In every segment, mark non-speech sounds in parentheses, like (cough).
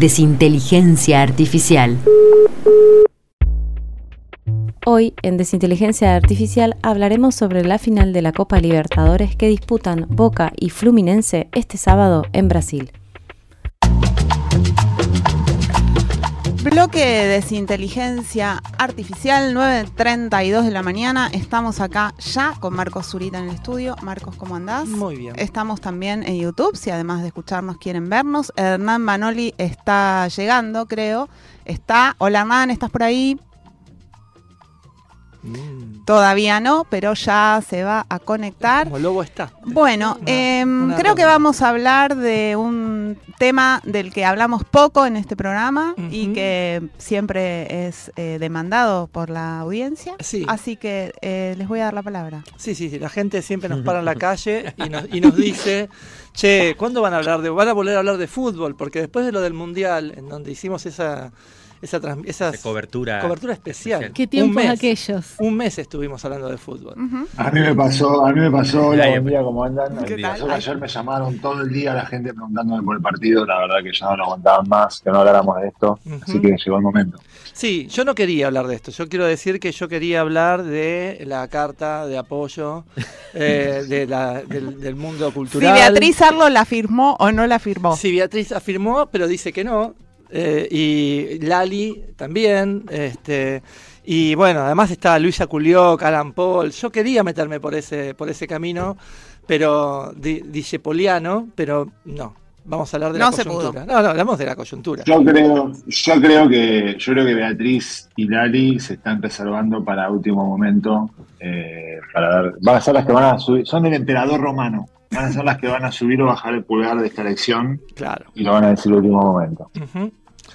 Desinteligencia Artificial. Hoy, en Desinteligencia Artificial, hablaremos sobre la final de la Copa Libertadores que disputan Boca y Fluminense este sábado en Brasil. Bloque de Desinteligencia Artificial, 9.32 de la mañana. Estamos acá ya con Marcos Zurita en el estudio. Marcos, ¿cómo andás? Muy bien. Estamos también en YouTube, si además de escucharnos quieren vernos. Hernán Manoli está llegando, creo. Está. Hola Hernán, ¿estás por ahí? Mm. Todavía no, pero ya se va a conectar. Como lobo está. Bueno, Una- em, una creo que vamos a hablar de un tema del que hablamos poco en este programa y que siempre es eh, demandado por la audiencia. Sí. Así que eh, les voy a dar la palabra. Sí, sí, sí, la gente siempre nos para en la (laughs) calle y nos, y nos dice, che, ¿cuándo van a hablar de, van a volver a hablar de fútbol? Porque después de lo del Mundial, en donde hicimos esa, esa, trans- esa cobertura. cobertura especial, especial. ¿Qué un tiempos mes, aquellos? un mes estuvimos hablando de fútbol. A mí me pasó, a mí me pasó, hola, buen día, ¿cómo andan? ¿Qué Me pasó ayer me llamaron todo el día la gente preguntándome por el partido, la verdad que ya no lo aguantaban más, que no habláramos de esto, así que llegó el momento. Sí, yo no quería hablar de esto. Yo quiero decir que yo quería hablar de la carta de apoyo (laughs) eh, de la- del, del mundo Si cultural. Beatriz Arlo la firmó o no la firmó. Sí, Beatriz afirmó, pero dice que no. Eh, y Lali también. Este, y bueno, además está Luisa Culioc, Alan Paul. Yo quería meterme por ese, por ese camino, pero di- dice Poliano, pero no. Vamos a hablar de No la se coyuntura. No, no, hablamos de la coyuntura. Yo creo, yo creo que, yo creo que Beatriz y Lali se están reservando para último momento, eh, para dar, van a ser las que van a subir, son el emperador romano, van a ser las que van a subir o bajar el pulgar de esta elección Claro. y lo van a decir último momento.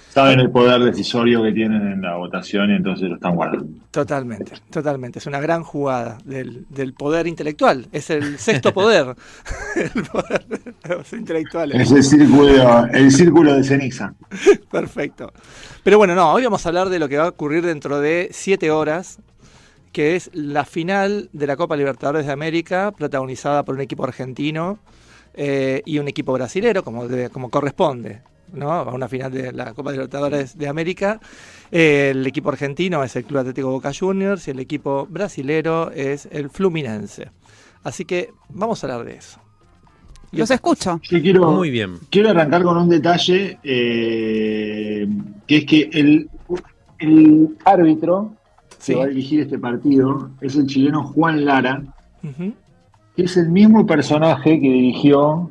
Saben el poder decisorio que tienen en la votación y entonces lo están guardando. Totalmente, totalmente. Es una gran jugada del, del poder intelectual. Es el sexto poder. (laughs) el poder de los intelectuales. Es el círculo, el círculo de ceniza. Perfecto. Pero bueno, no, hoy vamos a hablar de lo que va a ocurrir dentro de siete horas, que es la final de la Copa Libertadores de América, protagonizada por un equipo argentino eh, y un equipo brasilero, como, debe- como corresponde. ¿No? A una final de la Copa Libertadores de América. Eh, el equipo argentino es el Club Atlético Boca Juniors y el equipo brasilero es el Fluminense. Así que vamos a hablar de eso. Y Los escucho. Yo quiero, Muy bien. quiero arrancar con un detalle, eh, que es que el, el árbitro Sí. que va a dirigir este partido es el chileno Juan Lara, que es el mismo personaje que dirigió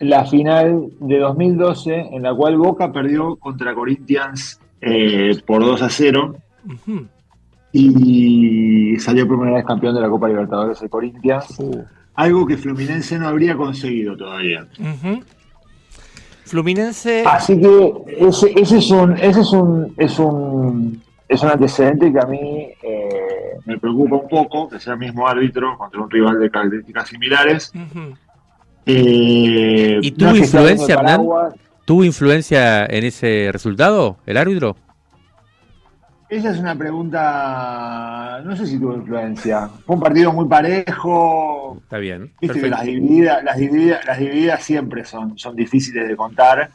la final de 2012, en la cual Boca perdió contra Corinthians eh, por 2 a 0 Ujú. y salió por primera vez campeón de la Copa Libertadores el Corinthians. Uh. Algo que Fluminense no habría conseguido todavía. Fluminense. Así que ese, ese es un ese es un es un es un antecedente que a mí eh, me preocupa un poco que sea el mismo árbitro contra un rival de características similares. Ujú. Eh, ¿Y tuvo influencia, Hernán? ¿Tuvo influencia en ese resultado, el árbitro? Esa es una pregunta, no sé si tuvo influencia. Fue un partido muy parejo. Está bien. Viste que las divididas, las divididas, las divididas siempre son, son difíciles de contar.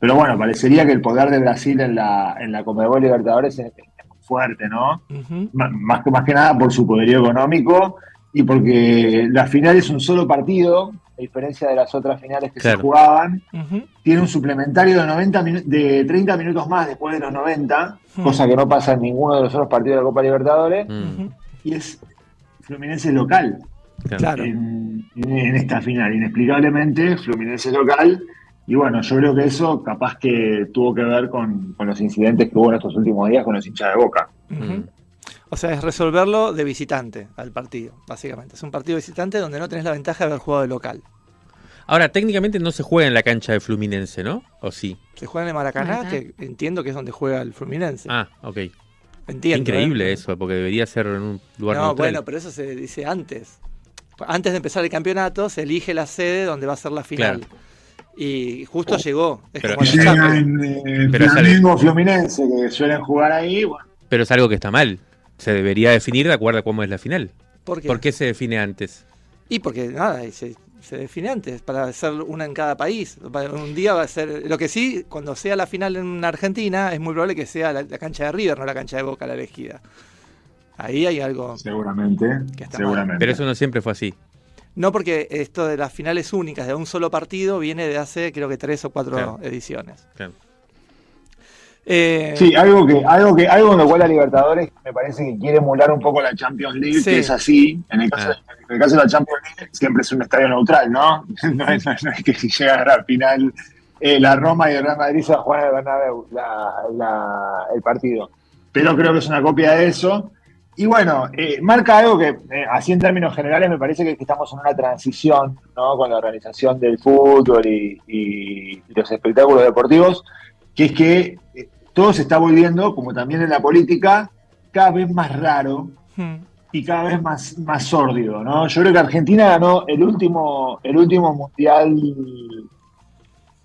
Pero bueno, parecería que el poder de Brasil en la, en la Conmebol Libertadores es, fuerte, ¿no? Más que, más que nada por su poderío económico y porque la final es un solo partido, a diferencia de las otras finales que Claro. se jugaban. Tiene un suplementario de, 90 minu- de 30 minutos más después de los 90, Hmm. cosa que no pasa en ninguno de los otros partidos de la Copa Libertadores. Mm. Y es Fluminense local claro. Claro. en, en esta final, inexplicablemente, Fluminense local. Y bueno, yo creo que eso capaz que tuvo que ver con, con los incidentes que hubo en estos últimos días con los hinchas de Boca. O sea, es resolverlo de visitante al partido, básicamente. Es un partido visitante donde no tenés la ventaja de haber jugado de local. Ahora, técnicamente no se juega en la cancha de Fluminense, ¿no? ¿O sí? Se juega en el Maracaná, que entiendo que es donde juega el Fluminense. Ah, ok. Entiendo, Increíble ¿eh? eso, porque debería ser en un lugar No, neutral. bueno, pero eso se dice antes. Antes de empezar el campeonato, se elige la sede donde va a ser la final. Claro. Y justo llegó. Es Pero- Llega en eh, Pero Fluminense, que suelen jugar ahí. Bueno, Pero es algo que está mal. Se debería definir de acuerdo a cómo es la final. ¿Por qué? ¿Por qué se define antes? Y porque nada, se, se define antes, para hacer una en cada país. Un día va a ser. Lo que sí, cuando sea la final en Argentina, es muy probable que sea la, la cancha de River, no la cancha de Boca la elegida. Ahí hay algo. seguramente. Que está seguramente. Pero eso no siempre fue así. No porque esto de las finales únicas de un solo partido viene de hace, creo que tres o cuatro Claro. ediciones. Claro. Eh, Sí, algo que, algo que, algo en lo cual la Libertadores me parece que quiere emular un poco la Champions League, Sí. que es así. En el, caso, Ah. en el caso de la Champions League siempre es un estadio neutral, ¿no? (laughs) No es, no es- no es que si llega a la final eh, la Roma y el Real Madrid se va a jugar en el Bernabéu la- la- el partido. Pero creo que es una copia de eso. Y bueno, eh, marca algo que, eh, así en términos generales, me parece que, estamos en una transición ¿no? con la organización del fútbol y, y- y los espectáculos deportivos, que es que todo se está volviendo, como también en la política, cada vez más raro hmm, y cada vez más, más sórdido, ¿no? Yo creo que Argentina ganó el último, el último mundial,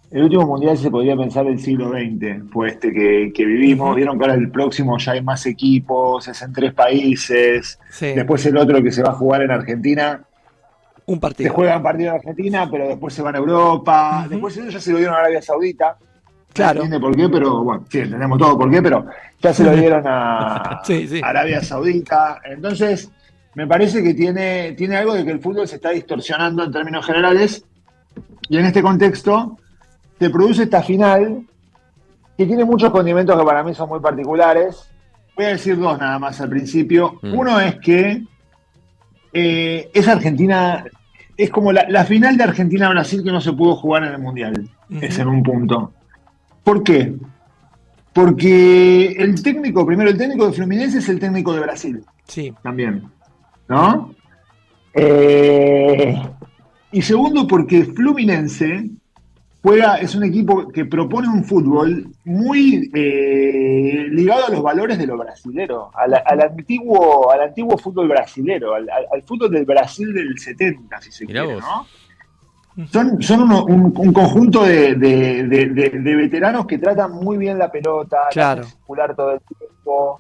el último mundial se podría pensar del siglo XX, fue este que, que vivimos. Vieron que ahora el próximo ya hay más equipos, es en tres países. sí, Después el otro que se va a jugar en Argentina, un se partido. juega un partido en Argentina, pero después se van a Europa. Después eso ya se lo dieron a Arabia Saudita. Claro. No entiende por qué, pero bueno, sí, entendemos todo por qué, pero ya se lo (laughs) dieron a (laughs) Sí, sí. Arabia Saudita. Entonces, me parece que tiene, tiene algo de que el fútbol se está distorsionando en términos generales. Y en este contexto, se produce esta final que tiene muchos condimentos que para mí son muy particulares. Voy a decir dos nada más al principio. Mm. Uno es que eh, es Argentina, es como la, la final de Argentina-Brasil que no se pudo jugar en el Mundial. Es en un punto. ¿Por qué? Porque el técnico, primero, el técnico de Fluminense es el técnico de Brasil Sí, también. ¿No? Eh, y segundo, porque Fluminense juega, es un equipo que propone un fútbol muy eh, ligado a los valores de lo brasilero, al, al antiguo, al antiguo fútbol brasilero, al, al- al fútbol del Brasil del 70, si se Mirá quiere, vos. ¿no? Son, son uno- un, un conjunto de, de- de- de- de veteranos que tratan muy bien la pelota, la Claro. circular todo el tiempo,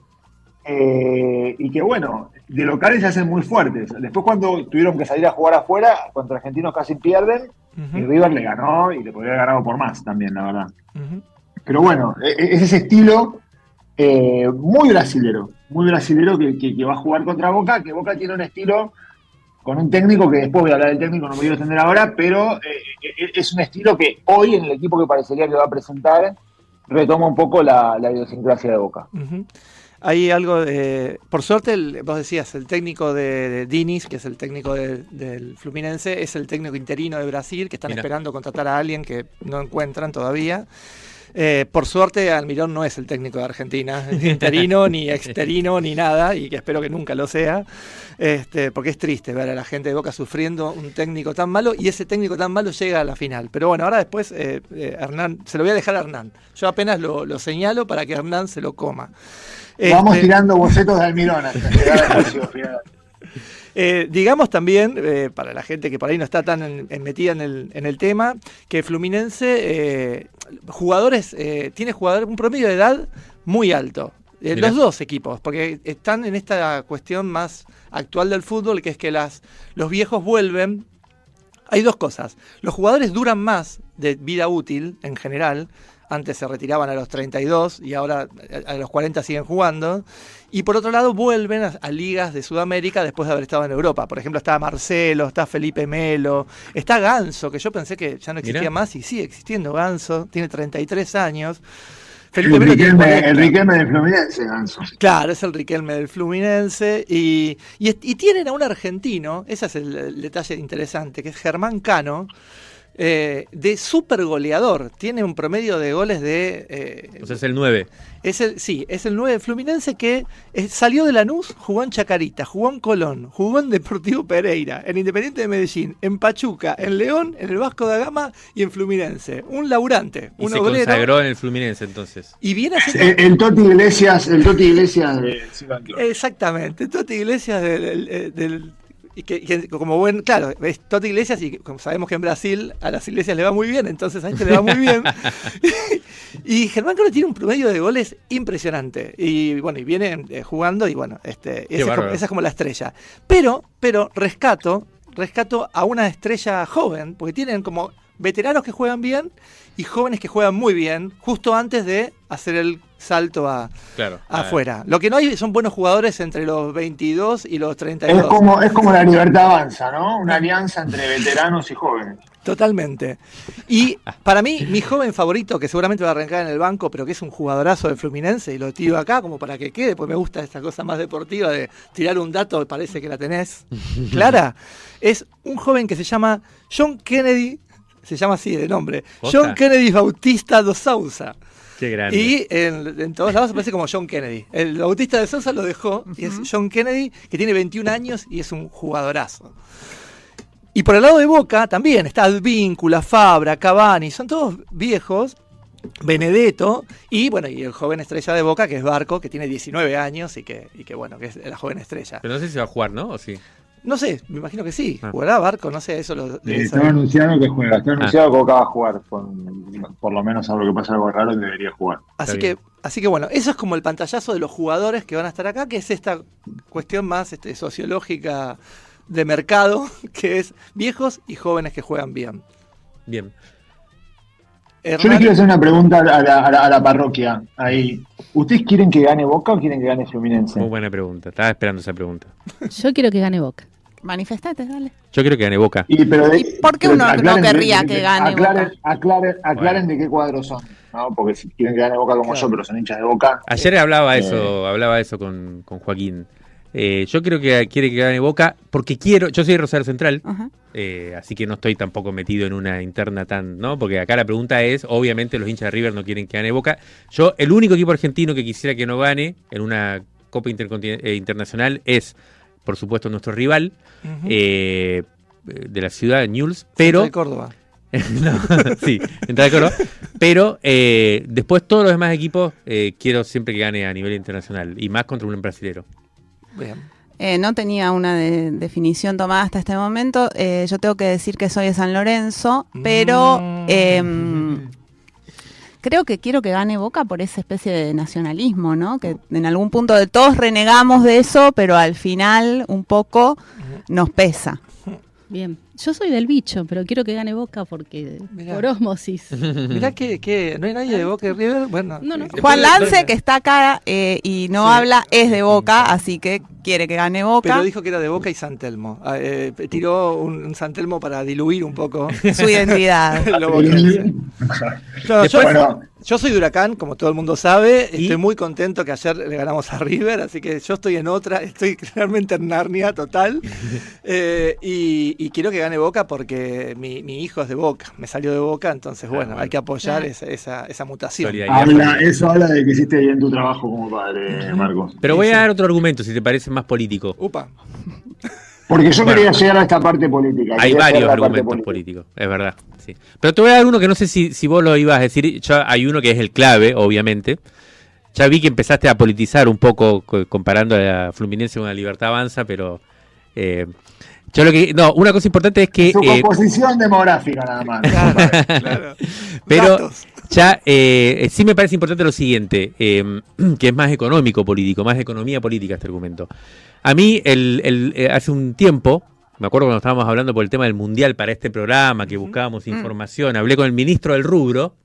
eh, y que bueno, de locales se hacen muy fuertes. Después cuando tuvieron que salir a jugar afuera, contra argentinos casi pierden, y River le ganó y le podría haber ganado por más también, la verdad. Pero bueno, e- e- es ese estilo eh, muy brasilero, muy brasilero que, que- que va a jugar contra Boca, que Boca tiene un estilo con un técnico que después voy a hablar del técnico, no me quiero extender ahora, pero eh, eh, es un estilo que hoy en el equipo que parecería que va a presentar retoma un poco la, la idiosincrasia de Boca. Hay algo de. Por suerte, el- vos decías, el técnico de, de Diniz, que es el técnico de- del Fluminense, es el técnico interino de Brasil, que están Mira. esperando contratar a alguien que no encuentran todavía. Eh, por suerte, Almirón no es el técnico de Argentina, ni interino, ni (laughs) exterino, ni nada, y que espero que nunca lo sea, este, porque es triste ver a la gente de Boca sufriendo un técnico tan malo y ese técnico tan malo llega a la final. Pero bueno, ahora después eh, eh, Hernán, se lo voy a dejar a Hernán. Yo apenas lo, lo señalo para que Hernán se lo coma. Vamos Este, tirando bocetos de Almirón hasta llegar al juicio final. Eh, digamos también, eh, para la gente que por ahí no está tan en- en metida en el, en el tema, que Fluminense, eh, jugadores, eh, tiene jugador, un promedio de edad muy alto. Eh, los dos equipos, porque están en esta cuestión más actual del fútbol, que es que las, los viejos vuelven. Hay dos cosas. Los jugadores duran más de vida útil en general. Antes se retiraban a los 32 y ahora a a los 40 siguen jugando. Y por otro lado vuelven a, a ligas de Sudamérica después de haber estado en Europa. Por ejemplo, está Marcelo, está Felipe Melo, está Ganso, que yo pensé que ya no existía Mirá. más y sigue existiendo Ganso, tiene 33 años. Felipe El Melo tiene Riquelme, 40. el Riquelme de Fluminense, Ganso. Claro, es el Riquelme del Fluminense. Y, y, y tienen a un argentino, ese es el, el detalle interesante, que es Germán Cano, eh, de super goleador. Tiene un promedio de goles de. eh, O sea, es el 9. es el, sí, es el 9 de Fluminense que eh, salió de Lanús, jugó en Chacarita, jugó en Colón, jugó en Deportivo Pereira, en Independiente de Medellín, en Pachuca, en León, en el Vasco da Gama y en Fluminense. Un laburante, Y un se obrero. consagró en el Fluminense entonces. Y viene El, haciendo. el Toti Iglesias, el Toti Iglesias de. Exactamente, Toti Iglesias del. del- del- y que, como buen, claro, es Toti Iglesias y como sabemos que en Brasil a las iglesias le va muy bien, entonces a este le va muy bien. (laughs) y Germán Coro tiene un promedio de goles impresionante. Y bueno, y viene eh, jugando y bueno, este, esa, es como, esa es como la estrella. Pero, pero rescato, rescato a una estrella joven, porque tienen como veteranos que juegan bien y jóvenes que juegan muy bien, justo antes de hacer el salto a, Claro. afuera. Lo que no hay son buenos jugadores entre los 22 y los 32. Es como, es como la libertad avanza, ¿no? Una alianza entre veteranos y jóvenes. Totalmente. Y para mí, mi joven favorito, que seguramente va a arrancar en el banco, pero que es un jugadorazo de Fluminense, y lo tiro acá como para que quede, pues me gusta esta cosa más deportiva de tirar un dato, parece que la tenés clara, es un joven que se llama John Kennedy, se llama así de nombre, ¿Posta? John Kennedy Bautista dos Sousa. Qué grande. Y en, en todos lados aparece como John Kennedy. El Bautista de Sousa lo dejó y es John Kennedy, que tiene 21 años y es un jugadorazo. Y por el lado de Boca también está Advíncula, Fabra, Cavani, son todos viejos. Benedetto y bueno, y el joven estrella de Boca que es Barco, que tiene 19 años y que, y que bueno, que es la joven estrella. Pero no sé si va a jugar, ¿no? ¿O sí? No sé, me imagino que sí. Ah. ¿Jugará Barco? No sé, eso lo. Eh, anunciado que juega, está anunciado que Boca va a jugar. con- por lo menos algo que pasa algo raro, debería jugar. Así Está que, así que bueno, eso es como el pantallazo de los jugadores que van a estar acá, que es esta cuestión más este, sociológica de mercado, (laughs) que es viejos y jóvenes que juegan bien. Bien. Yo Hernán- le quiero hacer una pregunta a la, a la- a la parroquia. Ahí. ¿Ustedes quieren que gane Boca o quieren que gane Fluminense? Muy buena pregunta. Estaba esperando esa pregunta. Yo quiero que gane Boca. Manifestate, dale. Yo quiero que gane Boca. Y, pero de- ¿Y por qué pero uno no aclaren de- querría de- que gane aclaren, Boca? Aclaren, aclaren Bueno. de qué cuadro son, ¿no? Porque si quieren que gane Boca como Claro. yo, pero son hinchas de Boca. Ayer hablaba Eh. eso, hablaba eso con, con Joaquín. Eh, yo creo que quiere que gane Boca porque quiero. Yo soy de Rosario Central, Ajá. eh, así que no estoy tampoco metido en una interna tan, ¿no? Porque acá la pregunta es, obviamente los hinchas de River no quieren que gane Boca. Yo, el único equipo argentino que quisiera que no gane en una Copa eh, Internacional es, por supuesto, nuestro rival eh, de la ciudad, Newell's, pero de Córdoba. (laughs) no, sí, entrada de coro. Pero eh, después todos los demás equipos eh, quiero siempre que gane a nivel internacional y más contra un brasilero. Bien. Eh, no tenía una de- definición tomada hasta este momento. Eh, yo tengo que decir que soy de San Lorenzo, pero Mm. em, creo que quiero que gane Boca por esa especie de nacionalismo, ¿no? Que en algún punto de todos renegamos de eso, pero al final un poco nos pesa. Bien. Yo soy del bicho, pero quiero que gane Boca porque Mirá. por osmosis. (laughs) Mirá que, que no hay nadie de Boca y River. Bueno, No, no. eh, Juan Lance, que está acá eh, y no Sí. habla, es de Boca, así que quiere que gane Boca. Pero dijo que era de Boca y San Telmo. Ah, eh, tiró un, un San Telmo para diluir un poco su identidad. (laughs) lo Bueno. Yo soy de Huracán, como todo el mundo sabe. ¿Y? Estoy muy contento que ayer le ganamos a River, así que yo estoy en otra, estoy (laughs) realmente en Narnia total. (laughs) Eh, y, y quiero que gane Boca porque mi, mi hijo es de Boca, me salió de Boca, entonces bueno, bueno. hay que apoyar esa, esa, esa mutación. Habla, eso habla de que hiciste bien tu trabajo como padre, Marcos. Pero voy a dar otro argumento, si te parece más político. Upa. Porque yo Bueno. quería llegar a esta parte política. Hay varios argumentos políticos, es verdad. Sí. Pero te voy a dar uno que no sé si, si vos lo ibas a decir. Ya hay uno que es el clave, obviamente. Ya vi que empezaste a politizar un poco co- comparando a la Fluminense con la Libertad Avanza, pero eh, yo lo que no, una cosa importante es que Su eh, composición demográfica nada más. Claro, (laughs) claro. Pero Datos. Ya eh, sí me parece importante lo siguiente, eh, (clears throat) que es más económico político, más economía política este argumento. A mí, el, el, eh, hace un tiempo, me acuerdo cuando estábamos hablando por el tema del mundial para este programa, que buscábamos información, hablé con el ministro del rubro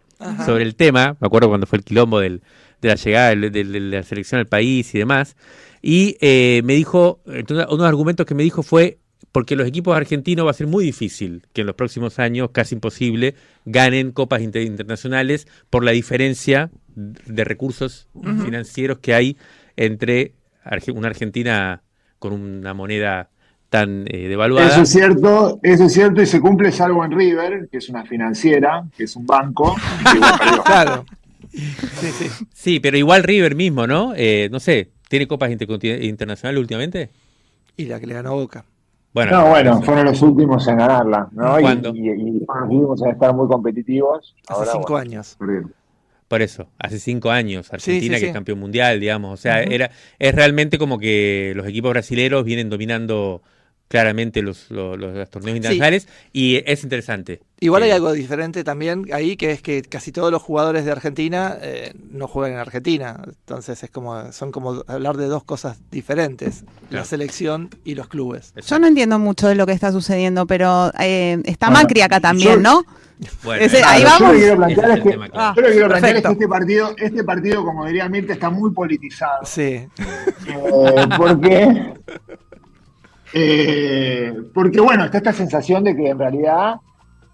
sobre el tema, me acuerdo cuando fue el quilombo del, de la llegada de la selección al país y demás, y eh, me dijo, entonces, uno de los argumentos que me dijo fue, porque los equipos argentinos va a ser muy difícil que en los próximos años, casi imposible, ganen copas inter- internacionales por la diferencia de recursos financieros que hay entre Arge- una Argentina con una moneda tan eh, devaluada. Eso es cierto, eso es cierto y se cumple salvo en River, que es una financiera, que es un banco. (laughs) Claro. Sí, sí. Sí, pero igual River mismo, ¿no? Eh, no sé, ¿tiene copas interconti- internacionales últimamente? Y la que le ganó Boca. Bueno, no, bueno, fueron los últimos en ganarla, ¿no? Y- ¿Cuándo? Y, y fueron los últimos en estar muy competitivos. Hace Ahora, cinco bueno, años. Por eso, hace cinco años, Argentina sí, que sí. es campeón mundial, digamos. O sea, era, es realmente como que los equipos brasileños vienen dominando claramente los, los, los- los torneos internacionales y es interesante. Igual hay Eh, algo diferente también ahí, que es que casi todos los jugadores de Argentina eh, no juegan en Argentina. Entonces es como son como hablar de dos cosas diferentes, Claro. la selección y los clubes. Yo no entiendo mucho de lo que está sucediendo, pero eh, está Bueno, Macri acá yo- también, ¿no? Bueno, Ese- ahí Claro, vamos. Yo lo que quiero plantear es es que, el tema, claro. Ah, yo lo que quiero plantear es que este partido, este partido, como diría Mirta, está muy politizado. Sí, Eh, porque, eh, porque, bueno, está esta sensación de que en realidad,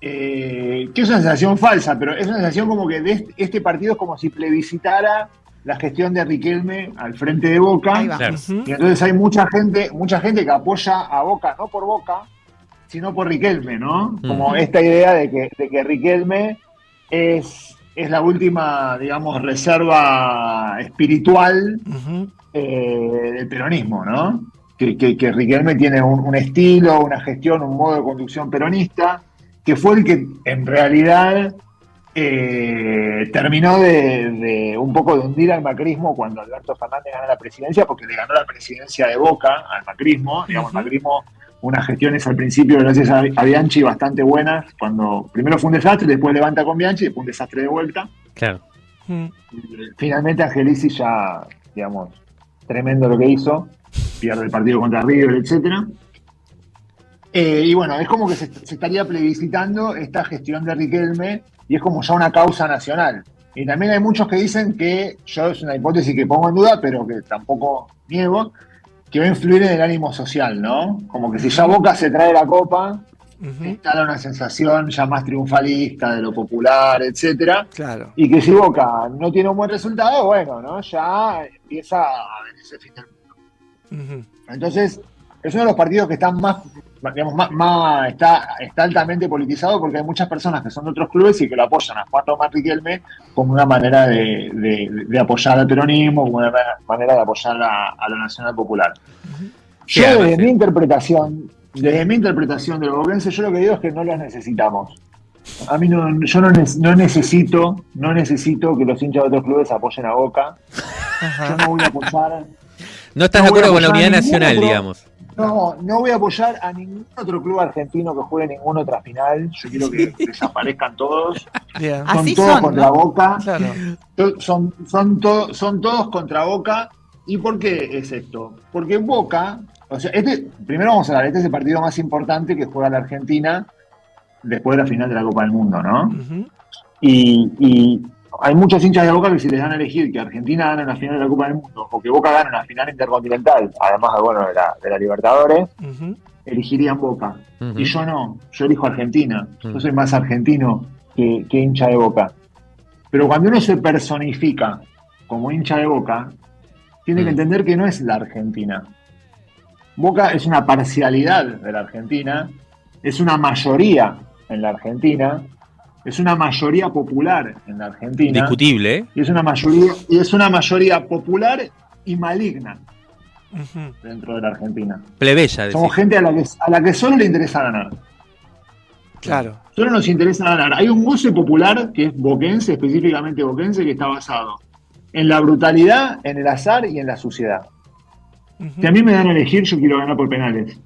eh, que es una sensación falsa, pero es una sensación como que de este, este partido es como si plebiscitara la gestión de Riquelme al frente de Boca. Ahí va. Claro. Ujú. Y entonces hay mucha gente, mucha gente que apoya a Boca, no por Boca, sino por Riquelme, ¿no? Como esta idea de que, de que Riquelme es, es la última, digamos, reserva espiritual eh, del peronismo, ¿no? Que, que- que Riquelme tiene un, un estilo, una gestión, un modo de conducción peronista, que fue el que en realidad eh, terminó de, de un poco de hundir al macrismo cuando Alberto Fernández gana la presidencia, porque le ganó la presidencia de Boca al macrismo, digamos, el macrismo, unas gestiones al principio, gracias a, a Bianchi, bastante buenas, cuando primero fue un desastre, después levanta con Bianchi, después un desastre de vuelta. Claro. Ujú. Finalmente Angelici ya, digamos, tremendo lo que hizo, pierde el partido contra River, etcétera. Eh, y bueno, es como que se, se estaría plebiscitando esta gestión de Riquelme y es como ya una causa nacional. Y también hay muchos que dicen que, yo es una hipótesis que pongo en duda, pero que tampoco niego, que va a influir en el ánimo social, ¿no? Como que si ya Boca se trae la copa, Ujú. instala una sensación ya más triunfalista de lo popular, etcétera. Claro. Y que si Boca no tiene un buen resultado, bueno, ¿no? Ya empieza a venirse Entonces, es uno de los partidos que están más, digamos, más, más- está, está altamente politizado porque hay muchas personas que son de otros clubes y que lo apoyan a Juan Tomás Riquelme como una manera de, de- de apoyar al peronismo, como una manera de apoyar a, a la Nacional Popular. Yo desde sí. mi interpretación, desde mi interpretación de los boquenses, yo lo que digo es que no los necesitamos. A mí no, yo no, ne- no necesito, no necesito que los hinchas de otros clubes apoyen a Boca. Yo no voy a apoyar, No estás No de acuerdo con la unidad nacional, otro- digamos. no, no voy a apoyar a ningún otro club argentino que juegue ninguna otra final. Yo quiero que desaparezcan todos. Bien. Ah, Son Así todos son, contra ¿no? Boca. Claro. Son, son, to- son todos contra Boca. ¿Y por qué es esto? Porque Boca, o sea, este, primero vamos a hablar, este es el partido más importante que juega la Argentina después de la final de la Copa del Mundo, ¿no? Y, y hay muchos hinchas de Boca que si les dan a elegir que Argentina gane una final de la Copa del Mundo o que Boca gane una final intercontinental, además bueno, de la, de la Libertadores, Ujú. elegirían Boca. Y yo no, yo elijo Argentina. Yo soy más argentino que, que hincha de Boca. Pero cuando uno se personifica como hincha de Boca, tiene que entender que no es la Argentina. Boca es una parcialidad de la Argentina, es una mayoría en la Argentina, es una mayoría popular en la Argentina. Discutible, ¿eh? Y es una mayoría, y es una mayoría popular y maligna dentro de la Argentina. Plebeya. Somos gente a la que, a la que solo le interesa ganar. Claro. Solo nos interesa ganar. Hay un goce popular que es boquense, específicamente boquense, que está basado en la brutalidad, en el azar y en la suciedad. Ujú. Si a mí me dan a elegir, yo quiero ganar por penales.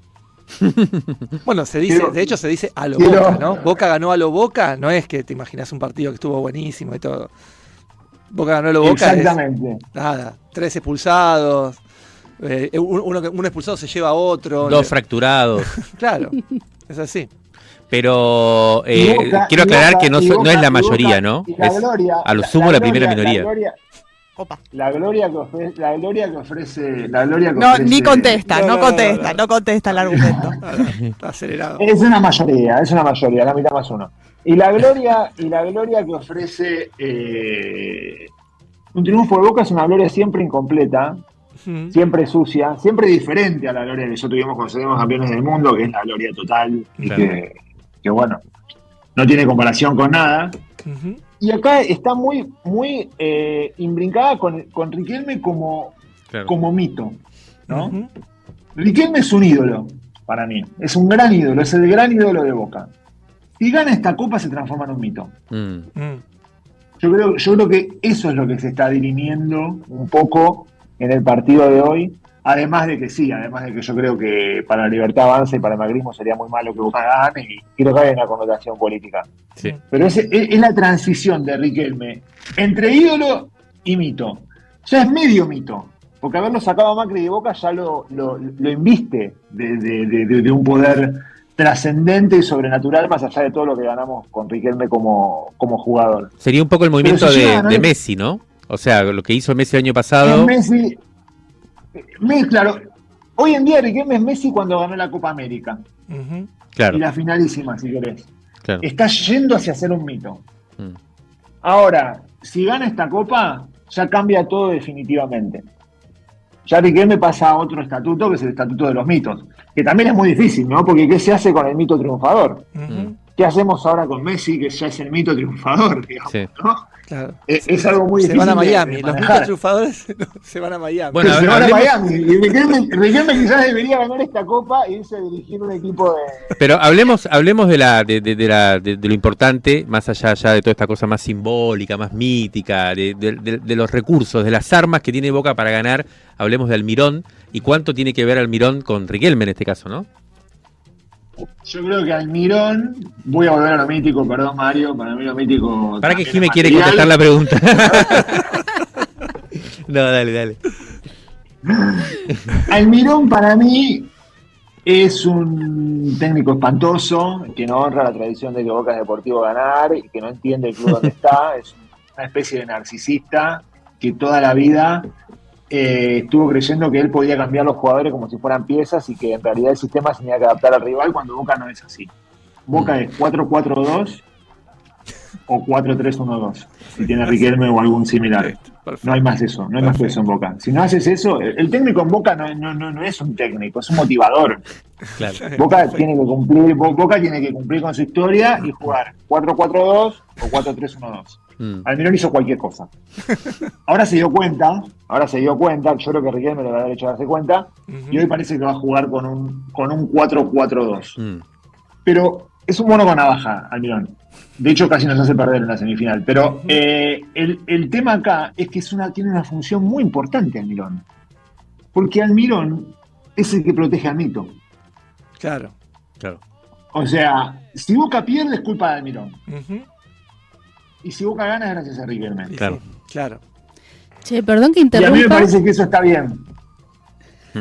Bueno, se dice, Quiero- de hecho se dice a lo quiero- Boca, ¿no? Boca ganó a lo Boca, no es que te imaginas un partido que estuvo buenísimo y todo. Boca ganó a lo Boca. es- Exactamente. nada, tres expulsados. eh, uno, un expulsado se lleva a otro. Dos le- fracturados. (laughs) Claro, es así. Pero eh, Boca- quiero aclarar Boca- que no, so- no Boca- es la mayoría, Boca- ¿no? y la Es gloria- a lo la- sumo la, primera gloria- minoría. La gloria, Opa. la gloria que ofrece, la gloria que ofrece, la gloria que No, ofrece- ni contesta, No, no, no, contesta, no, no, contesta el argumento. (laughs) Está acelerado. Es una mayoría, es una mayoría, la mitad más uno. Y la gloria, y la gloria que ofrece eh, un triunfo de Boca es una gloria siempre incompleta, siempre sucia, siempre diferente a la gloria que nosotros tuvimos cuando salimos campeones del mundo, que es la gloria total, y Claro. que, que, bueno, no tiene comparación con nada. Ujú. Y acá está muy, muy eh, imbrincada con, con Riquelme como, Claro. como mito, ¿no? Riquelme es un ídolo para mí, es un gran ídolo, es el gran ídolo de Boca. Si gana esta copa se transforma en un mito. Mm. Mm. Yo creo, yo creo que eso es lo que se está dirimiendo un poco en el partido de hoy. Además de que sí, además de que yo creo que para la libertad avanza y para el magrismo sería muy malo que Boca gane y creo que hay una connotación política. Sí. Pero es, es- es la transición de Riquelme entre ídolo y mito. Ya es medio mito, porque haberlo sacado a Macri de Boca ya lo, lo, lo inviste de, de- de- de- de un poder trascendente y sobrenatural más allá de todo lo que ganamos con Riquelme como, como jugador. Sería un poco el movimiento si de, Messi, ¿no? O sea, lo que hizo Messi el año pasado. Es Messi, me- claro, hoy en día Riquelme es Messi cuando ganó la Copa América. Claro, y la finalísima, si querés. claro. Está yendo hacia ser un mito. Mm. Ahora, si gana esta copa, ya cambia todo definitivamente. Ya Riquelme pasa a otro estatuto, que es el estatuto de los mitos, que también es muy difícil, ¿no? Porque ¿qué se hace con el mito triunfador? Ujú. ¿Qué hacemos ahora con Messi, que ya es el mito triunfador, (laughs) digamos, Sí. ¿no? Claro. Es, es algo muy Se difícil. van a Miami. de Los triunfadores (laughs) se van a Miami. Bueno, se van a Miami. Y Riquelme, Riquelme quizás debería ganar esta copa e irse a dirigir un equipo de, Pero hablemos, hablemos de la, de, de- de la, de, de lo importante, más allá ya de toda esta cosa más simbólica, más mítica, de, de- de- de los recursos, de las armas que tiene Boca para ganar. Hablemos de Almirón y cuánto tiene que ver Almirón con Riquelme en este caso, ¿no? Yo creo que Almirón, voy a volver a lo mítico, perdón Mario, para mí lo mítico. Para que Jimé quiere contestar la pregunta. (laughs) no, dale, dale. Almirón para mí es un técnico espantoso, que no honra la tradición de que Boca es deportivo ganar y que no entiende el club donde (laughs) está, es una especie de narcisista que toda la vida eh, estuvo creyendo que él podía cambiar los jugadores como si fueran piezas y que en realidad el sistema se tenía que adaptar al rival cuando Boca no es así. Boca es 4-4-2 o 4-3-1-2, si tiene Riquelme o algún similar. Perfecto, perfecto. No hay más eso, no hay más que eso en Boca. Si no haces eso, el, técnico en Boca no, no, no, no es un técnico, es un motivador. Claro. (laughs) Boca tiene que cumplir, Bo- Boca tiene que cumplir con su historia y jugar 4-4-2 o 4-3-1-2. Mm. Almirón hizo cualquier cosa. (laughs) Ahora se dio cuenta, ahora se dio cuenta, yo creo que Riquelme lo haber hecho darse cuenta, y hoy parece que va a jugar con un, con un 4-4-2. Mm. Pero es un mono con navaja, Almirón. De hecho, casi nos hace perder en la semifinal. Pero eh, el, el tema acá es que es una, tiene una función muy importante Almirón. Porque Almirón es el que protege al mito. Claro. Claro. O sea, si Boca pierde es culpa de Almirón. Y si Boca gana es gracias a Riquelme. Claro. sí, claro. Che, perdón que Y a mí me interrumpa. parece que eso está bien.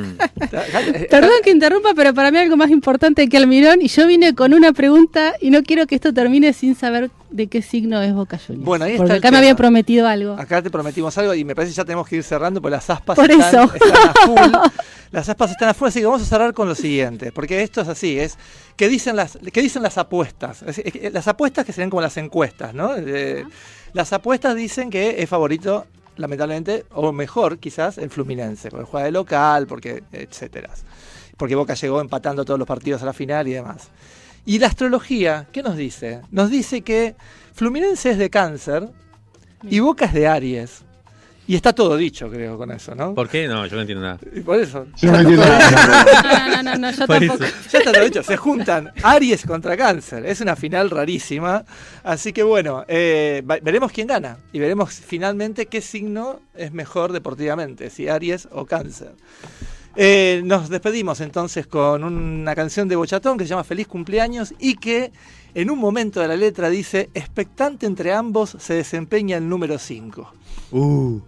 (laughs) Perdón que interrumpa, pero para mí algo más importante que Almirón. Y yo vine con una pregunta y no quiero que esto termine sin saber de qué signo es Boca Juniors. Bueno, ahí está Porque acá me tema. habían prometido algo. Acá te prometimos algo y me parece que ya tenemos que ir cerrando porque las aspas Por están, eso. están a full. (laughs) Las aspas están a full, así que vamos a cerrar con lo siguiente, porque esto es así, es que dicen las, que dicen las apuestas. Es- es que las apuestas que serían como las encuestas, ¿no? Eh, las apuestas dicen que es favorito, lamentablemente, o mejor quizás, el Fluminense, porque juega de local, porque, etcétera. Porque Boca llegó empatando todos los partidos a la final y demás. Y la astrología, ¿qué nos dice? Nos dice que Fluminense es de cáncer y Boca es de Aries. Y está todo dicho, creo, con eso, ¿no? ¿Por qué? No, yo no entiendo nada. Y por eso. Yo no entiendo nada. (laughs) No, no, no, no, yo (laughs) Por tampoco. eso. Ya está todo dicho. Se juntan Aries contra Cáncer. Es una final rarísima. Así que bueno, eh, veremos quién gana. Y veremos finalmente qué signo es mejor deportivamente, si Aries o Cáncer. Eh, nos despedimos entonces con una canción de Bochatón que se llama Feliz cumpleaños y que en un momento de la letra dice, expectante entre ambos se desempeña el número 5. Uh.